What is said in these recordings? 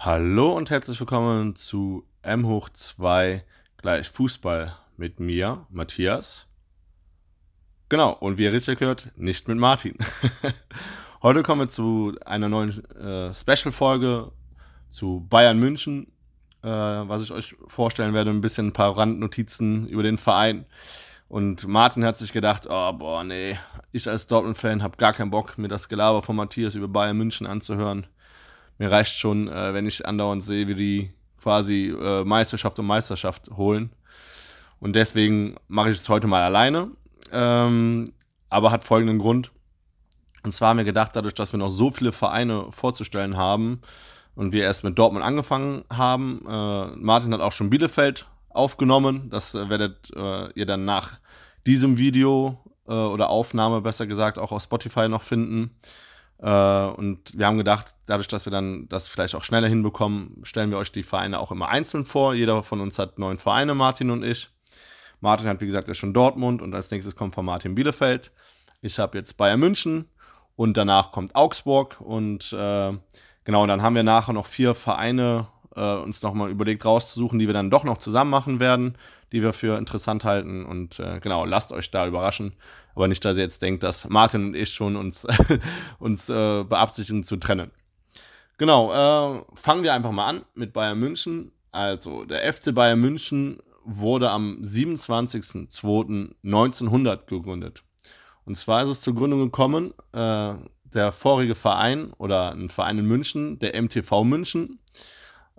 Hallo und herzlich willkommen zu M hoch 2 gleich Fußball mit mir, Matthias. Genau, und wie ihr richtig gehört, nicht mit Martin. Heute kommen wir zu einer neuen äh, Special-Folge zu Bayern München, äh, was ich euch vorstellen werde, ein bisschen ein paar Randnotizen über den Verein. Und Martin hat sich gedacht, oh boah, nee, ich als Dortmund-Fan habe gar keinen Bock, mir das Gelaber von Matthias über Bayern München anzuhören mir reicht schon, äh, wenn ich andauernd sehe, wie die quasi äh, Meisterschaft um Meisterschaft holen. Und deswegen mache ich es heute mal alleine. Ähm, aber hat folgenden Grund. Und zwar haben wir gedacht, dadurch, dass wir noch so viele Vereine vorzustellen haben und wir erst mit Dortmund angefangen haben, äh, Martin hat auch schon Bielefeld aufgenommen. Das äh, werdet äh, ihr dann nach diesem Video äh, oder Aufnahme besser gesagt auch auf Spotify noch finden. Äh, und wir haben gedacht, dadurch, dass wir dann das vielleicht auch schneller hinbekommen, stellen wir euch die Vereine auch immer einzeln vor. Jeder von uns hat neun Vereine, Martin und ich. Martin hat, wie gesagt, ja schon Dortmund und als nächstes kommt von Martin Bielefeld. Ich habe jetzt Bayern München und danach kommt Augsburg und äh, genau, dann haben wir nachher noch vier Vereine äh, uns nochmal überlegt rauszusuchen, die wir dann doch noch zusammen machen werden, die wir für interessant halten und äh, genau, lasst euch da überraschen. Aber nicht, dass ihr jetzt denkt, dass Martin und ich schon uns, uns äh, beabsichtigen zu trennen. Genau, äh, fangen wir einfach mal an mit Bayern München. Also, der FC Bayern München wurde am 27.02.1900 gegründet. Und zwar ist es zur Gründung gekommen, äh, der vorige Verein oder ein Verein in München, der MTV München,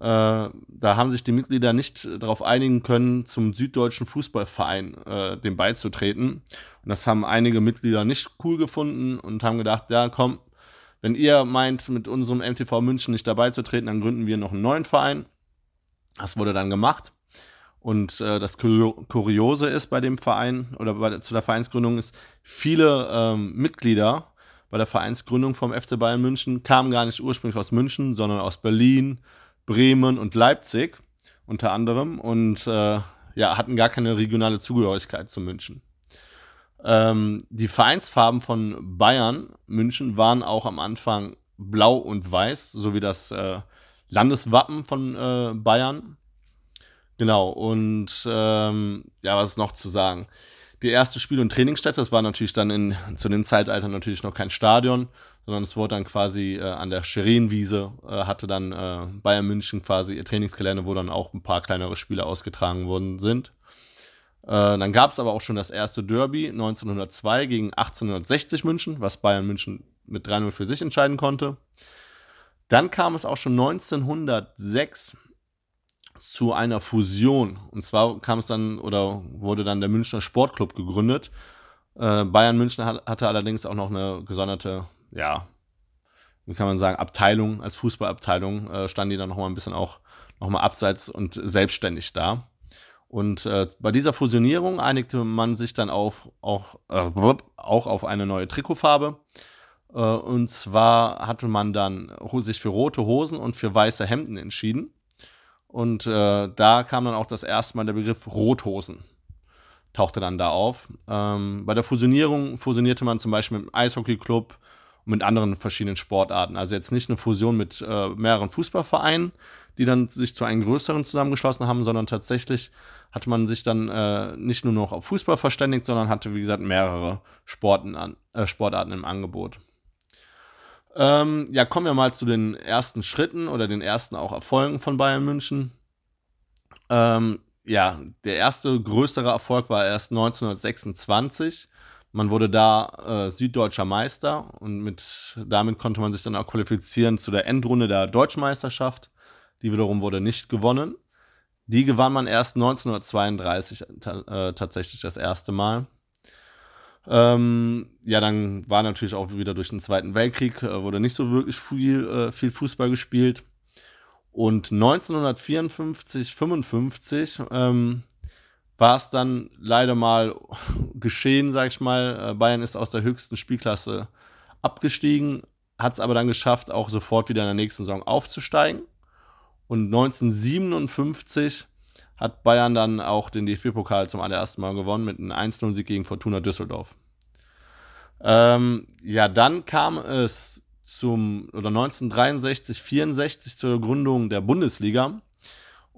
da haben sich die Mitglieder nicht darauf einigen können, zum Süddeutschen Fußballverein äh, dem beizutreten. Und das haben einige Mitglieder nicht cool gefunden und haben gedacht, ja, komm, wenn ihr meint, mit unserem MTV München nicht dabei zu treten, dann gründen wir noch einen neuen Verein. Das wurde dann gemacht. Und äh, das Kuriose ist bei dem Verein oder bei, zu der Vereinsgründung ist, viele ähm, Mitglieder bei der Vereinsgründung vom FC Bayern München kamen gar nicht ursprünglich aus München, sondern aus Berlin, Bremen und Leipzig unter anderem und äh, ja, hatten gar keine regionale Zugehörigkeit zu München. Ähm, die Vereinsfarben von Bayern München waren auch am Anfang blau und weiß, so wie das äh, Landeswappen von äh, Bayern. Genau, und ähm, ja, was ist noch zu sagen? Die erste Spiel- und Trainingsstätte, das war natürlich dann in, zu dem Zeitalter natürlich noch kein Stadion, sondern es wurde dann quasi äh, an der Scherinwiese, äh, hatte dann äh, Bayern München quasi ihr Trainingsgelände, wo dann auch ein paar kleinere Spiele ausgetragen worden sind. Äh, dann gab es aber auch schon das erste Derby 1902 gegen 1860 München, was Bayern München mit 3-0 für sich entscheiden konnte. Dann kam es auch schon 1906 zu einer Fusion. Und zwar kam es dann oder wurde dann der Münchner Sportclub gegründet. Äh, Bayern München hatte allerdings auch noch eine gesonderte ja, wie kann man sagen, Abteilung, als Fußballabteilung, äh, standen die dann nochmal ein bisschen auch nochmal abseits und selbstständig da. Und äh, bei dieser Fusionierung einigte man sich dann auf, auch, äh, auch auf eine neue Trikotfarbe. Äh, und zwar hatte man dann sich für rote Hosen und für weiße Hemden entschieden. Und äh, da kam dann auch das erste Mal der Begriff Rothosen tauchte dann da auf. Ähm, bei der Fusionierung fusionierte man zum Beispiel mit dem Eishockeyclub, mit anderen verschiedenen Sportarten. Also jetzt nicht eine Fusion mit äh, mehreren Fußballvereinen, die dann sich zu einem größeren zusammengeschlossen haben, sondern tatsächlich hat man sich dann äh, nicht nur noch auf Fußball verständigt, sondern hatte, wie gesagt, mehrere Sporten an, äh, Sportarten im Angebot. Ähm, ja, kommen wir mal zu den ersten Schritten oder den ersten auch Erfolgen von Bayern München. Ähm, ja, der erste größere Erfolg war erst 1926 man wurde da äh, süddeutscher Meister und mit, damit konnte man sich dann auch qualifizieren zu der Endrunde der Deutschmeisterschaft. Die wiederum wurde nicht gewonnen. Die gewann man erst 1932 äh, tatsächlich das erste Mal. Ähm, ja, dann war natürlich auch wieder durch den Zweiten Weltkrieg, äh, wurde nicht so wirklich viel, äh, viel Fußball gespielt. Und 1954, 55 ähm, war es dann leider mal geschehen, sag ich mal. Äh, Bayern ist aus der höchsten Spielklasse abgestiegen, hat es aber dann geschafft, auch sofort wieder in der nächsten Saison aufzusteigen. Und 1957 hat Bayern dann auch den DFB-Pokal zum allerersten Mal gewonnen mit einem 1-0-Sieg gegen Fortuna Düsseldorf. Ähm, ja, dann kam es zum oder 1963, 64 zur Gründung der Bundesliga.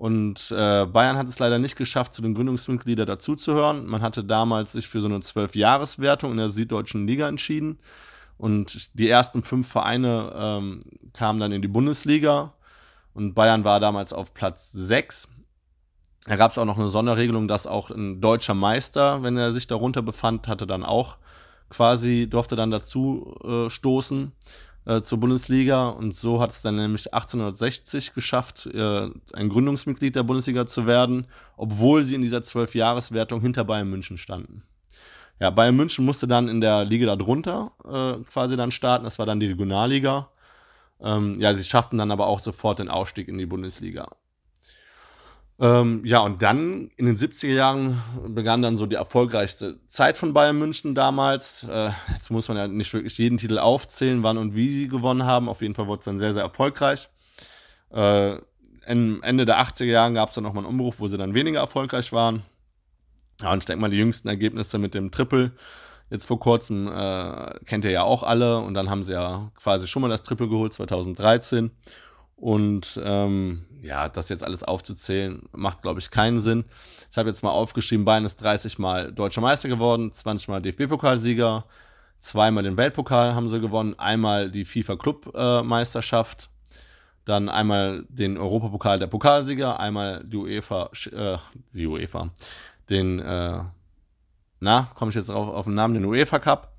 Und äh, Bayern hat es leider nicht geschafft, zu den Gründungsmitgliedern dazuzuhören. Man hatte damals sich für so eine Zwölf-Jahres-Wertung in der Süddeutschen Liga entschieden. Und die ersten fünf Vereine ähm, kamen dann in die Bundesliga. Und Bayern war damals auf Platz 6. Da gab es auch noch eine Sonderregelung, dass auch ein deutscher Meister, wenn er sich darunter befand, hatte dann auch quasi, durfte dann dazu äh, stoßen äh, zur Bundesliga. Und so hat es dann nämlich 1860 geschafft, äh, ein Gründungsmitglied der Bundesliga zu werden, obwohl sie in dieser Zwölfjahreswertung hinter Bayern München standen. Ja, Bayern München musste dann in der Liga darunter äh, quasi dann starten. Das war dann die Regionalliga. Ähm, ja, sie schafften dann aber auch sofort den Aufstieg in die Bundesliga. Ähm, ja, und dann in den 70er Jahren begann dann so die erfolgreichste Zeit von Bayern München damals. Äh, jetzt muss man ja nicht wirklich jeden Titel aufzählen, wann und wie sie gewonnen haben. Auf jeden Fall wurde es dann sehr, sehr erfolgreich. Äh, Ende der 80er Jahre gab es dann nochmal einen Umbruch, wo sie dann weniger erfolgreich waren. Ja, und ich denke mal, die jüngsten Ergebnisse mit dem Triple jetzt vor kurzem äh, kennt ihr ja auch alle. Und dann haben sie ja quasi schon mal das Triple geholt, 2013. Und ähm, ja, das jetzt alles aufzuzählen, macht, glaube ich, keinen Sinn. Ich habe jetzt mal aufgeschrieben, Bayern ist 30 Mal deutscher Meister geworden, 20 Mal DFB-Pokalsieger, zweimal den Weltpokal haben sie gewonnen, einmal die FIFA-Club-Meisterschaft, dann einmal den Europapokal der Pokalsieger, einmal die UEFA, äh, die UEFA, den, äh, na, komme ich jetzt auf, auf den Namen, den UEFA Cup.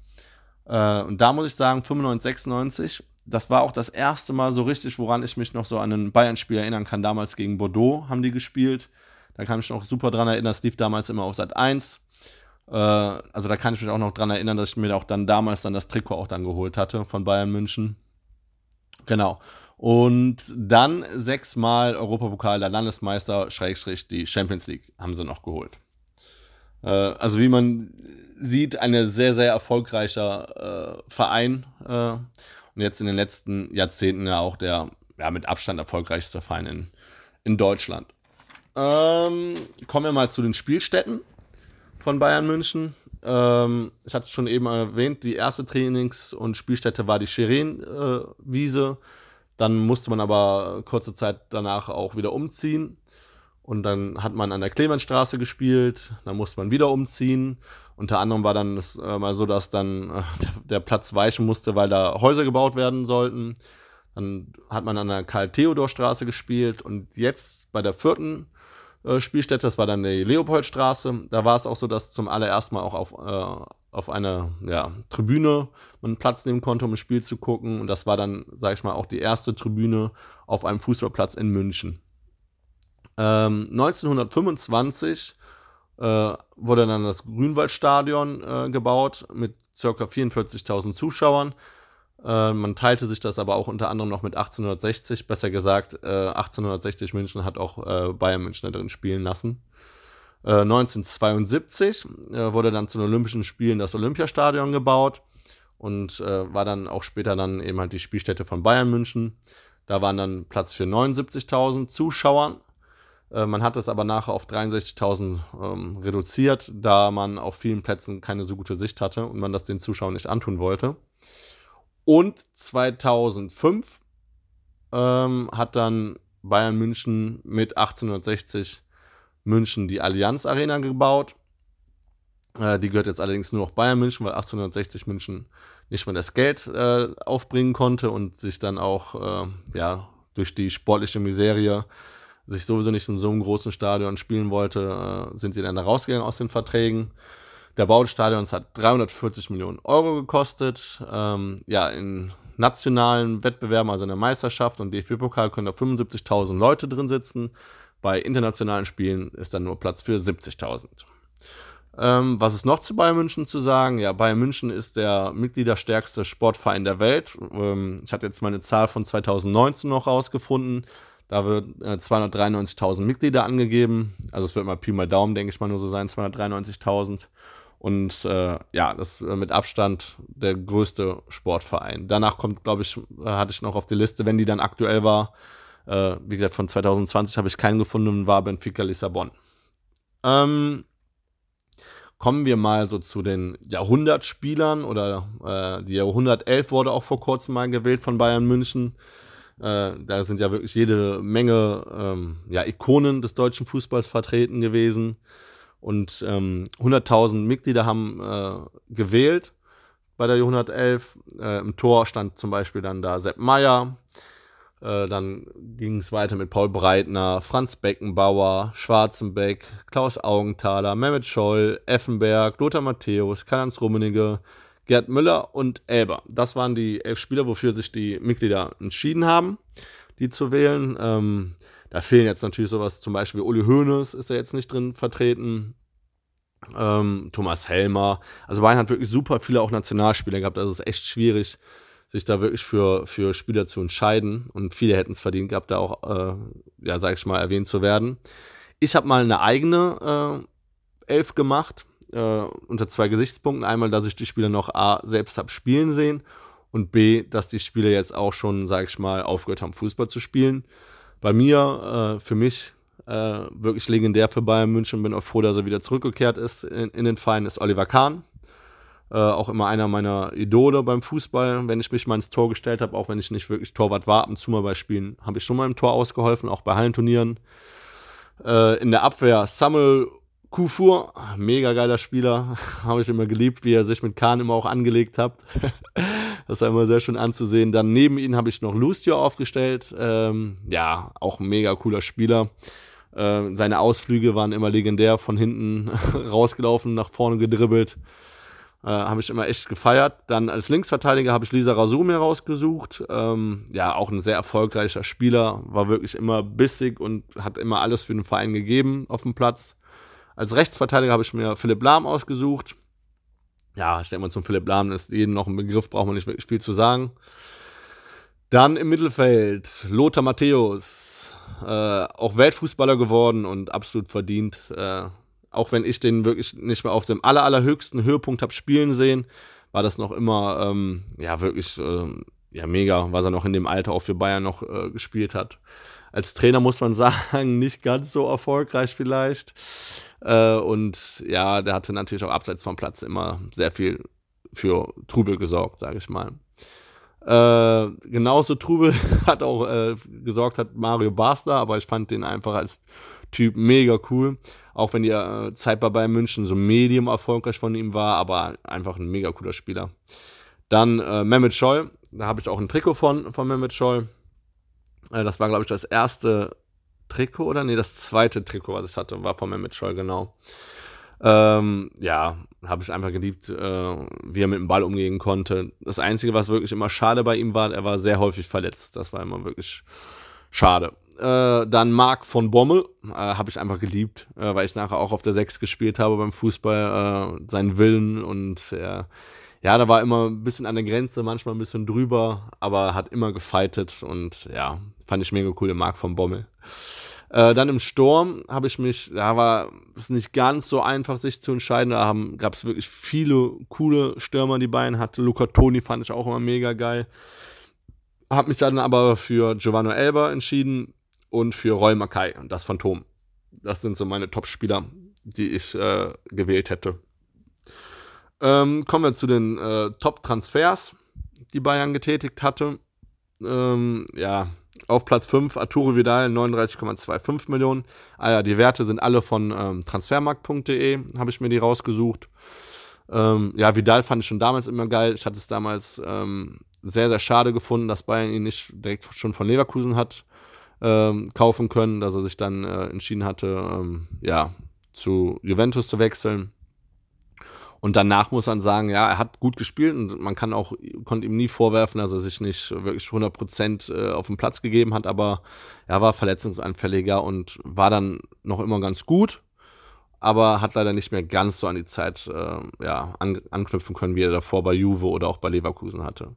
Äh, und da muss ich sagen, 95, 96 das war auch das erste Mal so richtig, woran ich mich noch so an ein Bayern-Spiel erinnern kann. Damals gegen Bordeaux haben die gespielt. Da kann ich mich noch super dran erinnern. Das lief damals immer auf Sat 1. Äh, also da kann ich mich auch noch dran erinnern, dass ich mir auch dann damals dann das Trikot auch dann geholt hatte von Bayern München. Genau. Und dann sechsmal Europapokal der Landesmeister, Schrägstrich, die Champions League haben sie noch geholt. Äh, also wie man sieht, ein sehr, sehr erfolgreicher äh, Verein. Und jetzt in den letzten Jahrzehnten ja auch der ja, mit Abstand erfolgreichste Verein in, in Deutschland. Ähm, kommen wir mal zu den Spielstätten von Bayern München. Ähm, ich hatte es schon eben erwähnt, die erste Trainings- und Spielstätte war die Scheren-Wiese. Äh, dann musste man aber kurze Zeit danach auch wieder umziehen. Und dann hat man an der Clemensstraße gespielt, dann musste man wieder umziehen. Unter anderem war dann es äh, mal so, dass dann äh, der, der, Platz weichen musste, weil da Häuser gebaut werden sollten. Dann hat man an der Karl-Theodor-Straße gespielt und jetzt bei der vierten äh, Spielstätte, das war dann die Leopoldstraße, da war es auch so, dass zum allerersten Mal auch auf, äh, auf einer ja, Tribüne man Platz nehmen konnte, um ein Spiel zu gucken. Und das war dann, sag ich mal, auch die erste Tribüne auf einem Fußballplatz in München. Ähm, 1925 äh, wurde dann das Grünwaldstadion äh, gebaut mit ca. 44.000 Zuschauern. Äh, man teilte sich das aber auch unter anderem noch mit 1860, besser gesagt, 1860 äh, München hat auch äh, Bayern München da drin spielen lassen. 1972 äh, wurde dann zu den Olympischen Spielen das Olympiastadion gebaut und war dann auch später dann eben halt die Spielstätte von Bayern München. Da waren dann Platz für 79.000 Zuschauer äh, man hat es aber nachher auf 63.000 ähm, reduziert, da man auf vielen Plätzen keine so gute Sicht hatte und man das den Zuschauern nicht antun wollte. Und 2005 ähm, hat dann Bayern München mit 1860 München die Allianz Arena gebaut. Äh, die gehört jetzt allerdings nur noch Bayern München, weil 1860 München nicht mehr das Geld äh, aufbringen konnte und sich dann auch äh, ja, durch die sportliche Miserie sich sowieso nicht in so einem großen Stadion spielen wollte, äh, sind sie dann da rausgegangen aus den Verträgen. Der Bau des Stadions hat 340 Millionen Euro gekostet. Ähm, ja, in nationalen Wettbewerben, also in der Meisterschaft und DFB-Pokal, können da 75.000 Leute drin sitzen. Bei internationalen Spielen ist dann nur Platz für 70.000. Ähm, was ist noch zu Bayern München zu sagen? Ja, Bayern München ist der mitgliederstärkste Sportverein der Welt. Ähm, ich hatte jetzt meine Zahl von 2019 noch rausgefunden. Da wird äh, 293.000 Mitglieder angegeben. Also es wird mal Pi mal Daumen, denke ich mal, nur so sein, 293.000. Und äh, ja, das äh, mit Abstand der größte Sportverein. Danach kommt, glaube ich, äh, hatte ich noch auf die Liste, wenn die dann aktuell war. Äh, wie gesagt, von 2020 habe ich keinen gefunden, war Benfica Lissabon. Ähm, kommen wir mal so zu den Jahrhundertspielern oder äh, die Jahrhundertelf wurde auch vor kurzem mal gewählt von Bayern München. Äh, da sind ja wirklich jede Menge ähm, ja, Ikonen des deutschen Fußballs vertreten gewesen. Und ähm, 100.000 Mitglieder haben äh, gewählt bei der Jahrhundertelf. Äh, Im Tor stand zum Beispiel dann da Sepp Meyer, äh, dann ging es weiter mit Paul Breitner, Franz Beckenbauer, Schwarzenbeck, Klaus Augenthaler, Mehmet Scholl, Effenberg, Lothar Matthäus, Karl-Heinz Rummenigge, Gerd Müller und Elber. Das waren die elf Spieler, wofür sich die Mitglieder entschieden haben, die zu wählen. Ähm, da fehlen jetzt natürlich sowas, zum Beispiel Uli Hoeneß ist ja jetzt nicht drin vertreten. Ähm, Thomas Helmer. Also Bayern hat wirklich super viele auch Nationalspieler gehabt. Also es ist echt schwierig, sich da wirklich für, für Spieler zu entscheiden. Und viele hätten es verdient gehabt, da auch, äh, ja, sag ich mal, erwähnt zu werden. Ich habe mal eine eigene äh, Elf gemacht, äh, unter zwei Gesichtspunkten. Einmal, dass ich die Spieler noch A, selbst habe spielen sehen und B, dass die Spieler jetzt auch schon, sag ich mal, aufgehört haben, Fußball zu spielen. Bei mir, äh, für mich, äh, wirklich legendär für Bayern München, bin auch froh, dass er wieder zurückgekehrt ist in, in den Verein, ist Oliver Kahn. Äh, auch immer einer meiner Idole beim Fußball, wenn ich mich mal ins Tor gestellt habe, auch wenn ich nicht wirklich Torwart war, ab und zu mal bei Spielen, habe ich schon mal im Tor ausgeholfen, auch bei Hallenturnieren. Äh, in der Abwehr Samuel Kufur, mega geiler Spieler, habe ich immer geliebt, wie er sich mit Kahn immer auch angelegt hat. das war immer sehr schön anzusehen. Dann neben ihm habe ich noch Lucio aufgestellt, ähm, ja, auch mega cooler Spieler. Äh, seine Ausflüge waren immer legendär, von hinten rausgelaufen, nach vorne gedribbelt. Äh, habe ich immer echt gefeiert. Dann als Linksverteidiger habe ich Lisa Rasumir rausgesucht. Ähm, ja, auch ein sehr erfolgreicher Spieler, war wirklich immer bissig und hat immer alles für den Verein gegeben auf dem Platz. Als Rechtsverteidiger habe ich mir Philipp Lahm ausgesucht. Ja, ich denke mal, zum Philipp Lahm ist jedem noch ein Begriff, braucht man nicht wirklich viel zu sagen. Dann im Mittelfeld Lothar Matthäus, äh, auch Weltfußballer geworden und absolut verdient. Äh, auch wenn ich den wirklich nicht mehr auf dem aller, allerhöchsten Höhepunkt habe spielen sehen, war das noch immer, ähm, ja, wirklich, ähm, ja, mega, was er noch in dem Alter auch für Bayern noch äh, gespielt hat. Als Trainer muss man sagen, nicht ganz so erfolgreich vielleicht. Äh, und ja, der hatte natürlich auch abseits vom Platz immer sehr viel für Trubel gesorgt, sage ich mal. Äh, genauso Trubel hat auch äh, gesorgt hat Mario Basler, aber ich fand den einfach als Typ mega cool. Auch wenn die äh, Zeit bei Bayern München so medium erfolgreich von ihm war, aber einfach ein mega cooler Spieler. Dann äh, Mehmet Scholl, da habe ich auch ein Trikot von, von Mehmet Scholl. Äh, das war, glaube ich, das erste Trikot oder? Nee, das zweite Trikot, was ich hatte, war von Mehmet Scholl, genau. Ähm, ja, habe ich einfach geliebt, äh, wie er mit dem Ball umgehen konnte. Das Einzige, was wirklich immer schade bei ihm war, er war sehr häufig verletzt. Das war immer wirklich schade. Äh, dann Marc von Bommel, äh, habe ich einfach geliebt, äh, weil ich nachher auch auf der 6 gespielt habe beim Fußball. Äh, seinen Willen und ja, da war immer ein bisschen an der Grenze, manchmal ein bisschen drüber, aber hat immer gefeitet und ja, fand ich mega cool, den Marc von Bommel. Äh, dann im Sturm habe ich mich, da war es nicht ganz so einfach, sich zu entscheiden. Da gab es wirklich viele coole Stürmer, die Bayern hatte. Luca Toni fand ich auch immer mega geil. Habe mich dann aber für Giovanni Elber entschieden und für Roy Mackay, das Phantom. Das sind so meine Top-Spieler, die ich äh, gewählt hätte. Ähm, kommen wir zu den äh, Top-Transfers, die Bayern getätigt hatte. Ähm, ja, auf Platz 5 Arturo Vidal 39,25 Millionen. Ah ja, die Werte sind alle von ähm, transfermarkt.de, habe ich mir die rausgesucht. Ähm, ja, Vidal fand ich schon damals immer geil. Ich hatte es damals ähm, sehr, sehr schade gefunden, dass Bayern ihn nicht direkt schon von Leverkusen hat ähm, kaufen können, dass er sich dann äh, entschieden hatte, ähm, ja, zu Juventus zu wechseln. Und danach muss man sagen, ja, er hat gut gespielt und man kann auch, konnte ihm nie vorwerfen, dass er sich nicht wirklich 100% äh, auf den Platz gegeben hat, aber er war verletzungsanfälliger und war dann noch immer ganz gut, aber hat leider nicht mehr ganz so an die Zeit äh, ja, an, anknüpfen können, wie er davor bei Juve oder auch bei Leverkusen hatte.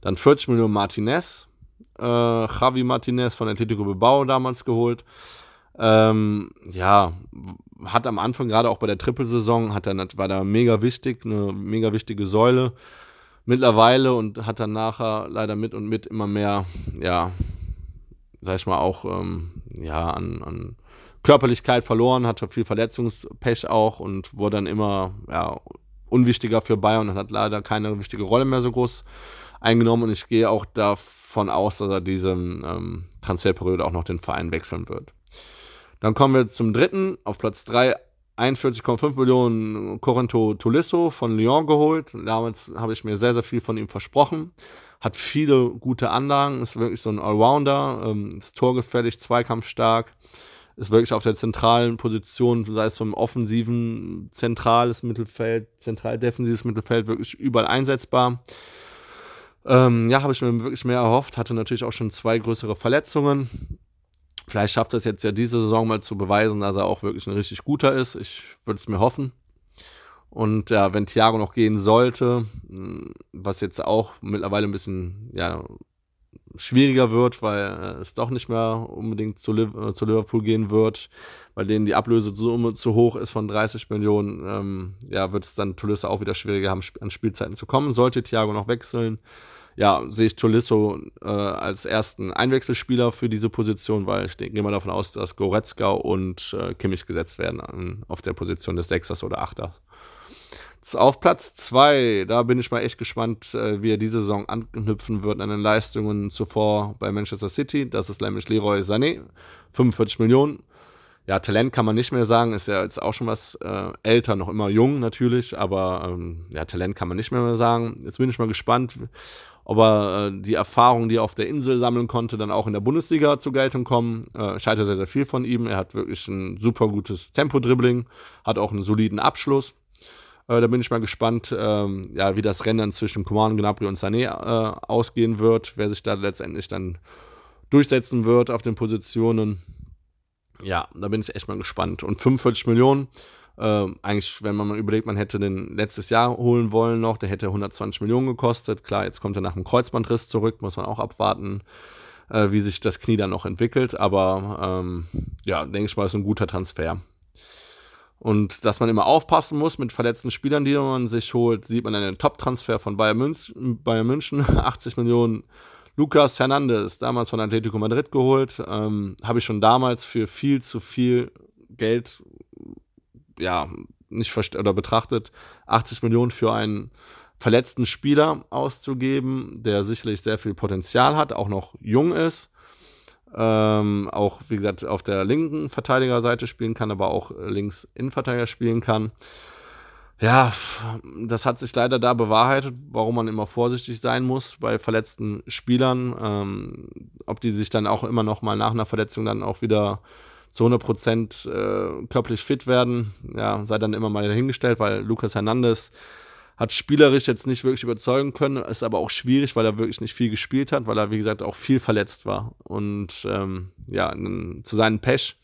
Dann 40 Millionen Martinez, äh, Javi Martinez von Atletico Bilbao damals geholt. Ähm, ja, hat am Anfang, gerade auch bei der Trippelsaison, hat er, war da mega wichtig, eine mega wichtige Säule. Mittlerweile und hat dann nachher leider mit und mit immer mehr, ja, sag ich mal, auch ähm, ja, an, an Körperlichkeit verloren, hatte viel Verletzungspech auch und wurde dann immer ja, unwichtiger für Bayern und hat leider keine wichtige Rolle mehr so groß eingenommen. Und ich gehe auch davon aus, dass er diese ähm, Transferperiode auch noch den Verein wechseln wird. Dann kommen wir zum dritten, auf Platz 3, 41,5 Millionen Corinto Tolisso von Lyon geholt. Damals habe ich mir sehr, sehr viel von ihm versprochen. Hat viele gute Anlagen, ist wirklich so ein Allrounder, ähm, ist torgefällig, zweikampfstark, ist wirklich auf der zentralen Position, sei es vom offensiven, zentrales Mittelfeld, zentral defensives Mittelfeld, wirklich überall einsetzbar. Ähm, ja, habe ich mir wirklich mehr erhofft, hatte natürlich auch schon zwei größere Verletzungen. Vielleicht schafft er es jetzt ja diese Saison mal zu beweisen, dass er auch wirklich ein richtig guter ist. Ich würde es mir hoffen. Und ja, wenn Thiago noch gehen sollte, was jetzt auch mittlerweile ein bisschen ja, schwieriger wird, weil es doch nicht mehr unbedingt äh, zu Liverpool gehen wird, weil denen die Ablösesumme zu hoch ist von 30 Millionen, ähm, ja, wird es dann Tulisse auch wieder schwieriger haben, an Spielzeiten zu kommen. Sollte Thiago noch wechseln, ja, sehe ich Tolisso äh, als ersten Einwechselspieler für diese Position, weil ich gehe mal davon aus, dass Goretzka und äh, Kimmich gesetzt werden an, auf der Position des Sechsers oder Achters. Auf Platz 2, da bin ich mal echt gespannt, äh, wie er diese Saison anknüpfen wird an den Leistungen zuvor bei Manchester City. Das ist nämlich Leroy Sané, 45 Millionen. Ja, Talent kann man nicht mehr sagen, ist ja jetzt auch schon was äh, älter, noch immer jung natürlich, aber ähm, ja, Talent kann man nicht mehr sagen. Jetzt bin ich mal gespannt, ob er äh, die Erfahrung, die er auf der Insel sammeln konnte, dann auch in der Bundesliga zur Geltung kommen. Äh, ich halte sehr, sehr viel von ihm. Er hat wirklich ein super gutes Tempo-Dribbling, hat auch einen soliden Abschluss. Äh, da bin ich mal gespannt, ähm, ja, wie das Rennen zwischen Coman, Gnabry und Sané äh, ausgehen wird, wer sich da letztendlich dann durchsetzen wird auf den Positionen. Ja, da bin ich echt mal gespannt. Und 45 Millionen, äh, eigentlich, wenn man mal überlegt, man hätte den letztes Jahr holen wollen noch, der hätte 120 Millionen gekostet. Klar, jetzt kommt er nach dem Kreuzbandriss zurück, muss man auch abwarten, äh, wie sich das Knie dann noch entwickelt. Aber ähm, ja, denke ich mal, ist ein guter Transfer. Und dass man immer aufpassen muss mit verletzten Spielern, die man sich holt, sieht man einen Top-Transfer von Bayern München, Bayern München 80 Millionen. Lukas Hernandez, damals von Atletico Madrid geholt, ähm, habe ich schon damals für viel zu viel Geld ja, nicht oder betrachtet, 80 Millionen für einen verletzten Spieler auszugeben, der sicherlich sehr viel Potenzial hat, auch noch jung ist. Ähm, auch, wie gesagt, auf der linken Verteidigerseite spielen kann, aber auch links Innenverteidiger spielen kann. Ja, das hat sich leider da bewahrheitet, warum man immer vorsichtig sein muss bei verletzten Spielern. Ähm, ob die sich dann auch immer noch mal nach einer Verletzung dann auch wieder zu 100% äh, körperlich fit werden, ja, sei dann immer mal dahingestellt, weil Lukas Hernandez hat spielerisch jetzt nicht wirklich überzeugen können, ist aber auch schwierig, weil er wirklich nicht viel gespielt hat, weil er, wie gesagt, auch viel verletzt war. Und ähm, ja, zu seinem Pech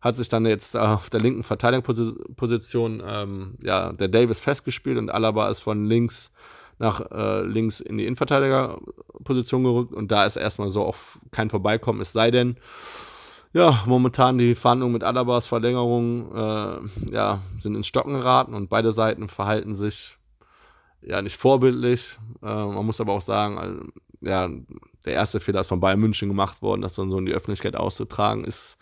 hat sich dann jetzt auf der linken Verteidigungsposition ähm, ja, der Davis festgespielt und Alaba ist von links nach äh, links in die Innenverteidigerposition gerückt und da ist erstmal so auf kein Vorbeikommen, es sei denn, ja, momentan die Verhandlungen mit Alabas Verlängerung äh, ja, sind ins Stocken geraten und beide Seiten verhalten sich ja nicht vorbildlich. Äh, man muss aber auch sagen, also, ja, der erste Fehler ist von Bayern München gemacht worden, das dann so in die Öffentlichkeit auszutragen, ist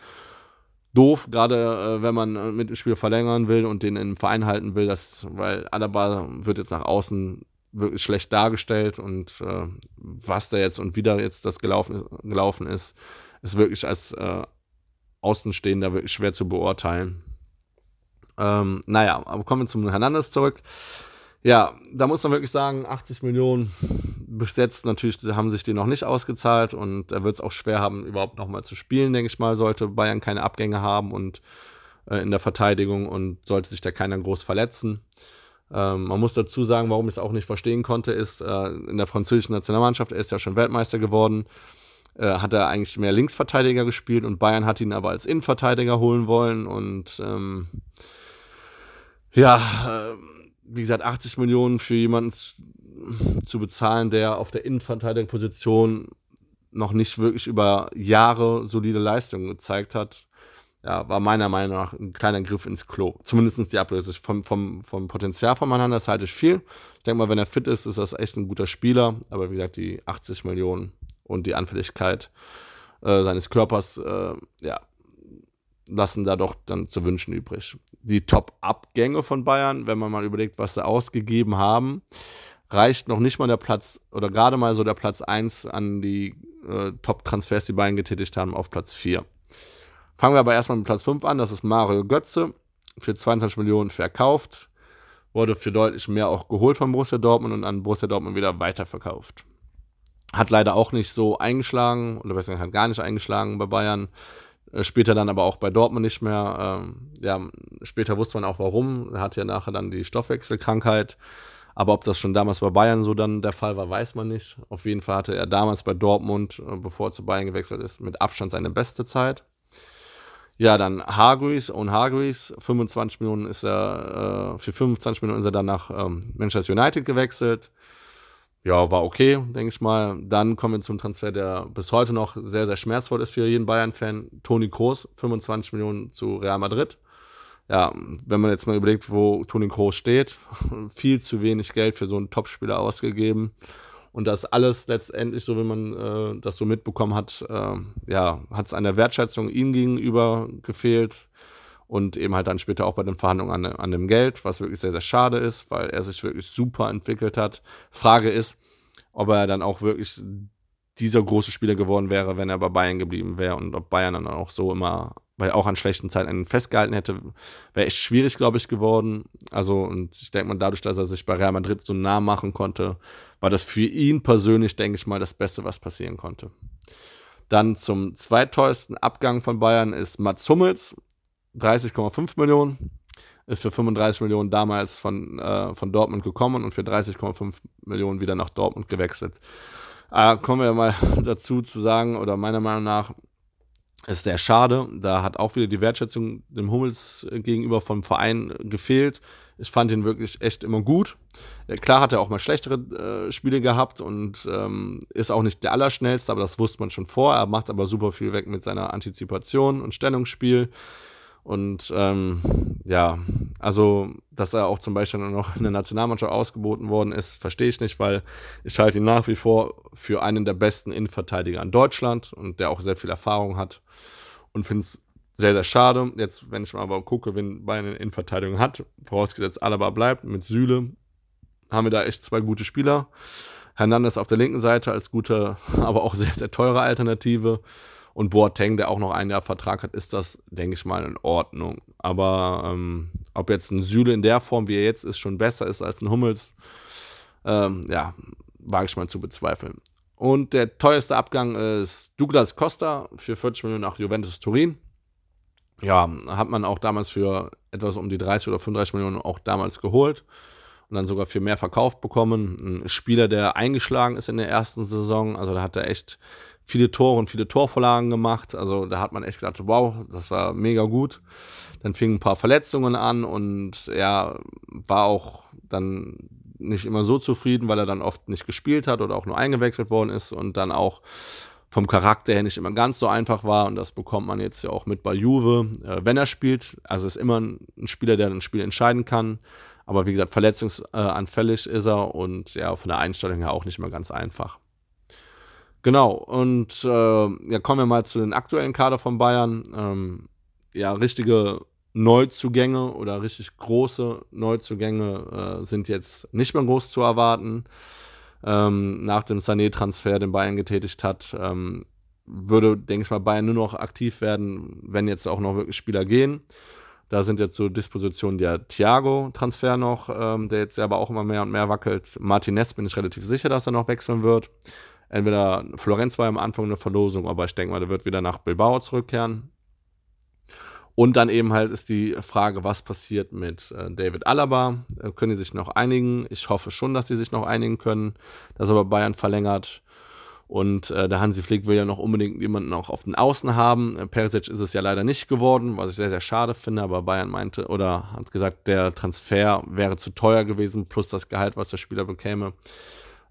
doof, gerade äh, wenn man äh, mit dem Spiel verlängern will und den im Verein halten will, das, weil Alaba wird jetzt nach außen wirklich schlecht dargestellt und äh, was da jetzt und wie da jetzt das gelaufen, gelaufen ist, ist wirklich als äh, Außenstehender wirklich schwer zu beurteilen. Ähm, naja, aber kommen wir zum Hernandez zurück. Ja, da muss man wirklich sagen, 80 Millionen bis jetzt natürlich haben sich die noch nicht ausgezahlt und er wird es auch schwer haben, überhaupt nochmal zu spielen, denke ich mal, sollte Bayern keine Abgänge haben und äh, in der Verteidigung und sollte sich da keiner groß verletzen. Ähm, man muss dazu sagen, warum ich es auch nicht verstehen konnte, ist, äh, in der französischen Nationalmannschaft, er ist ja schon Weltmeister geworden, hat er eigentlich mehr Linksverteidiger gespielt und Bayern hat ihn aber als Innenverteidiger holen wollen und ähm, ja, äh, wie gesagt, 80 Millionen für jemanden zu bezahlen, der auf der Innenverteidigerposition noch nicht wirklich über Jahre solide Leistungen gezeigt hat, ja, war meiner Meinung nach ein kleiner Griff ins Klo. Zumindest die Ablöse. Vom, vom, vom Potenzial von Manhanders halte ich viel. Ich denke mal, wenn er fit ist, ist das echt ein guter Spieler. Aber wie gesagt, die 80 Millionen und die Anfälligkeit äh, seines Körpers, äh, ja, lassen da doch dann zu wünschen übrig. Die Top-Abgänge von Bayern, wenn man mal überlegt, was sie ausgegeben haben, reicht noch nicht mal der Platz oder gerade mal so der Platz 1 an die äh, Top-Transfers, die Bayern getätigt haben, auf Platz 4. Fangen wir aber erstmal mit Platz 5 an. Das ist Mario Götze. Für 22 Millionen verkauft. Wurde für deutlich mehr auch geholt von Borussia Dortmund und an Borussia Dortmund wieder weiterverkauft. Hat leider auch nicht so eingeschlagen, oder besser gesagt, hat gar nicht eingeschlagen bei Bayern. Äh, später dann aber auch bei Dortmund nicht mehr. Ähm, ja, später wusste man auch warum. Er hatte ja nachher dann die Stoffwechselkrankheit. Aber ob das schon damals bei Bayern so dann der Fall war, weiß man nicht. Auf jeden Fall hatte er damals bei Dortmund, äh, bevor er zu Bayern gewechselt ist, mit Abstand seine beste Zeit. Ja, dann Hargreaves und Hargreaves, 25 Millionen ist er, äh, für 25 Millionen ist er dann nach ähm, Manchester United gewechselt. Ja, war okay, denke ich mal. Dann kommen wir zum Transfer, der bis heute noch sehr, sehr schmerzvoll ist für jeden Bayern-Fan. Toni Kroos, 25 Millionen zu Real Madrid ja, wenn man jetzt mal überlegt, wo Toni Kroos steht, viel zu wenig Geld für so einen Topspieler ausgegeben. Und das alles letztendlich, so wie man äh, das so mitbekommen hat, äh, ja, hat es an der Wertschätzung ihm gegenüber gefehlt und eben halt dann später auch bei den Verhandlungen an, an dem Geld, was wirklich sehr, sehr schade ist, weil er sich wirklich super entwickelt hat. Frage ist, ob er dann auch wirklich dieser große Spieler geworden wäre, wenn er bei Bayern geblieben wäre und ob Bayern dann auch so immer weil auch an schlechten Zeiten einen festgehalten hätte, wäre echt schwierig, glaube ich, geworden. Also, und ich denke mal, dadurch, dass er sich bei Real Madrid so nah machen konnte, war das für ihn persönlich, denke ich mal, das Beste, was passieren konnte. Dann zum zweiteuersten Abgang von Bayern ist Mats Hummels, 30,5 Millionen. Ist für 35 Millionen damals von, äh, von Dortmund gekommen und für 30,5 Millionen wieder nach Dortmund gewechselt. Äh, kommen wir mal dazu zu sagen, oder meiner Meinung nach, ist sehr schade. Da hat auch wieder die Wertschätzung dem Hummels gegenüber vom Verein gefehlt. Ich fand ihn wirklich echt immer gut. Klar hat er auch mal schlechtere äh, Spiele gehabt und ähm, ist auch nicht der Allerschnellste, aber das wusste man schon vor. Er macht aber super viel weg mit seiner Antizipation und Stellungsspiel. Und ähm, ja, also, dass er auch zum Beispiel noch in der Nationalmannschaft ausgeboten worden ist, verstehe ich nicht, weil ich halte ihn nach wie vor für einen der besten Innenverteidiger in Deutschland und der auch sehr viel Erfahrung hat. Und finde es sehr, sehr schade. Jetzt, wenn ich mal aber gucke, wen Bayern in Innenverteidigung hat, vorausgesetzt Alaba bleibt, mit Süle haben wir da echt zwei gute Spieler. Hernandez auf der linken Seite als gute, aber auch sehr, sehr teure Alternative und Boateng, der auch noch ein Jahr Vertrag hat, ist das, denke ich mal, in Ordnung. Aber ähm, ob jetzt ein Süle in der Form, wie er jetzt ist, schon besser ist als ein Hummels, ähm, ja, wage ich mal zu bezweifeln. Und der teuerste Abgang ist Douglas Costa für 40 Millionen nach Juventus Turin. Ja, hat man auch damals für etwas um die 30 oder 35 Millionen auch damals geholt und dann sogar für mehr verkauft bekommen. Ein Spieler, der eingeschlagen ist in der ersten Saison, also da hat er echt viele Tore und viele Torvorlagen gemacht. Also da hat man echt gedacht, wow, das war mega gut. Dann fingen ein paar Verletzungen an und er war auch dann nicht immer so zufrieden, weil er dann oft nicht gespielt hat oder auch nur eingewechselt worden ist und dann auch vom Charakter her nicht immer ganz so einfach war und das bekommt man jetzt ja auch mit bei Juve, äh, wenn er spielt. Also ist immer ein Spieler, der ein Spiel entscheiden kann. Aber wie gesagt, verletzungsanfällig ist er und ja, von der Einstellung her auch nicht mehr ganz einfach. Genau, und äh, ja, kommen wir mal zu den aktuellen Kader von Bayern. Ähm, ja, richtige Neuzugänge oder richtig große Neuzugänge äh, sind jetzt nicht mehr groß zu erwarten. Ähm, nach dem Sané-Transfer, den Bayern getätigt hat, ähm, würde, denke ich mal, Bayern nur noch aktiv werden, wenn jetzt auch noch wirklich Spieler gehen. Da sind jetzt zur Disposition der Thiago-Transfer noch, ähm, der jetzt aber auch immer mehr und mehr wackelt. Martinez bin ich relativ sicher, dass er noch wechseln wird. Entweder Florenz war am Anfang eine Verlosung, aber ich denke mal, der wird wieder nach Bilbao zurückkehren. Und dann eben halt ist die Frage, was passiert mit äh, David Alaba? Äh, können die sich noch einigen? Ich hoffe schon, dass die sich noch einigen können, dass aber Bayern verlängert. Und äh, der Hansi Flick will ja noch unbedingt jemanden auch auf den Außen haben. Äh, Perisic ist es ja leider nicht geworden, was ich sehr, sehr schade finde. Aber Bayern meinte oder hat gesagt, der Transfer wäre zu teuer gewesen, plus das Gehalt, was der Spieler bekäme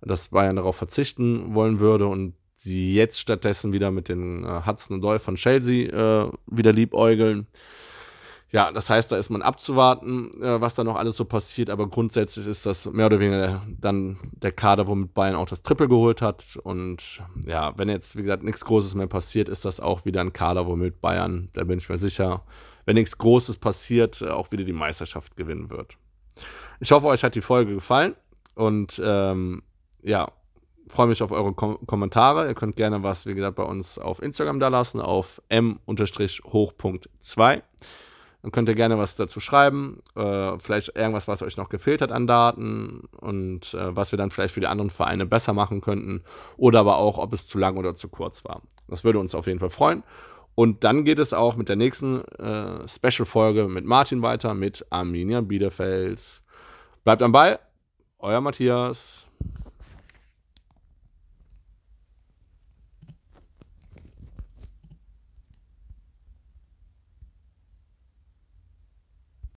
dass Bayern darauf verzichten wollen würde und sie jetzt stattdessen wieder mit den äh, Hudson und Doyle von Chelsea äh, wieder liebäugeln. ja, das heißt, da ist man abzuwarten, äh, was da noch alles so passiert, aber grundsätzlich ist das mehr oder weniger dann der Kader, womit Bayern auch das Triple geholt hat. Und ja, wenn jetzt, wie gesagt, nichts Großes mehr passiert, ist das auch wieder ein Kader, womit Bayern, da bin ich mir sicher, wenn nichts Großes passiert, äh, auch wieder die Meisterschaft gewinnen wird. Ich hoffe, euch hat die Folge gefallen und ähm, ja, freue mich auf eure Kom Kommentare. Ihr könnt gerne was, wie gesagt, bei uns auf Instagram da lassen, auf m-hoch.2. Dann könnt ihr gerne was dazu schreiben. Äh, vielleicht irgendwas, was euch noch gefehlt hat an Daten und äh, was wir dann vielleicht für die anderen Vereine besser machen könnten. Oder aber auch, ob es zu lang oder zu kurz war. Das würde uns auf jeden Fall freuen. Und dann geht es auch mit der nächsten äh, Special-Folge mit Martin weiter, mit Arminia Bielefeld. Bleibt am Ball, euer Matthias.